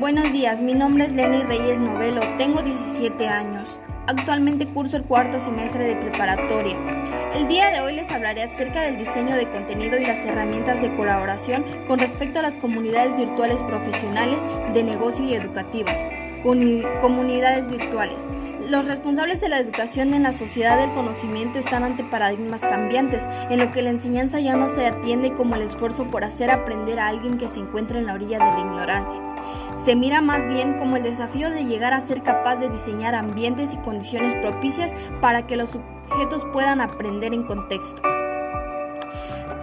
Buenos días, mi nombre es Lenny Reyes Novelo, tengo 17 años. Actualmente curso el cuarto semestre de preparatoria. El día de hoy les hablaré acerca del diseño de contenido y las herramientas de colaboración con respecto a las comunidades virtuales profesionales, de negocio y educativas. Comunidades virtuales. Los responsables de la educación en la sociedad del conocimiento están ante paradigmas cambiantes, en lo que la enseñanza ya no se atiende como el esfuerzo por hacer aprender a alguien que se encuentra en la orilla de la ignorancia. Se mira más bien como el desafío de llegar a ser capaz de diseñar ambientes y condiciones propicias para que los sujetos puedan aprender en contexto.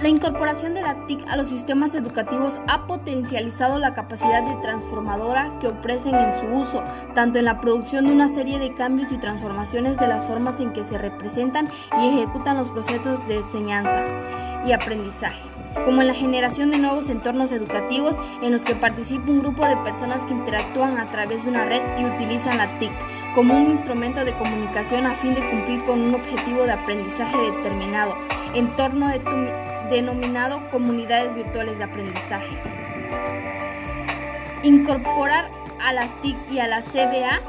La incorporación de la TIC a los sistemas educativos ha potencializado la capacidad de transformadora que ofrecen en su uso, tanto en la producción de una serie de cambios y transformaciones de las formas en que se representan y ejecutan los procesos de enseñanza y aprendizaje, como en la generación de nuevos entornos educativos en los que participa un grupo de personas que interactúan a través de una red y utilizan la TIC como un instrumento de comunicación a fin de cumplir con un objetivo de aprendizaje determinado, en torno de denominado comunidades virtuales de aprendizaje. Incorporar a las TIC y a la CBA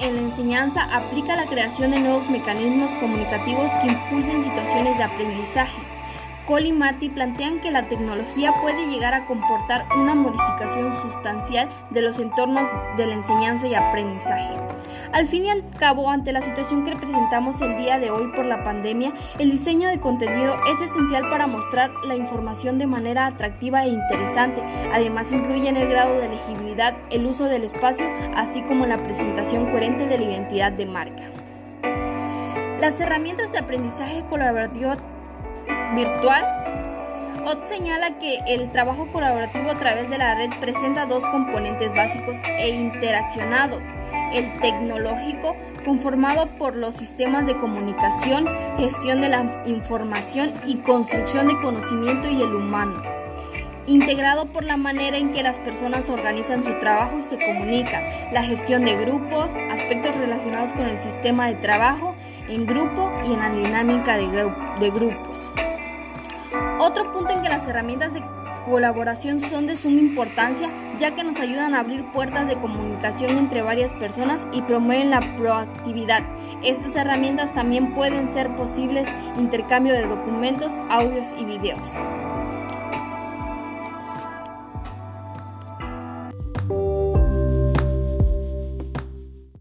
en la enseñanza aplica la creación de nuevos mecanismos comunicativos que impulsen situaciones de aprendizaje Cole y Marty plantean que la tecnología puede llegar a comportar una modificación sustancial de los entornos de la enseñanza y aprendizaje. Al fin y al cabo, ante la situación que presentamos el día de hoy por la pandemia, el diseño de contenido es esencial para mostrar la información de manera atractiva e interesante. Además, influye en el grado de legibilidad, el uso del espacio, así como la presentación coherente de la identidad de marca. Las herramientas de aprendizaje colaborativo virtual, OT señala que el trabajo colaborativo a través de la red presenta dos componentes básicos e interaccionados. El tecnológico, conformado por los sistemas de comunicación, gestión de la información y construcción de conocimiento y el humano. Integrado por la manera en que las personas organizan su trabajo y se comunican, la gestión de grupos, aspectos relacionados con el sistema de trabajo en grupo y en la dinámica de grupos. Otro punto en que las herramientas de colaboración son de suma importancia ya que nos ayudan a abrir puertas de comunicación entre varias personas y promueven la proactividad. Estas herramientas también pueden ser posibles intercambio de documentos, audios y videos.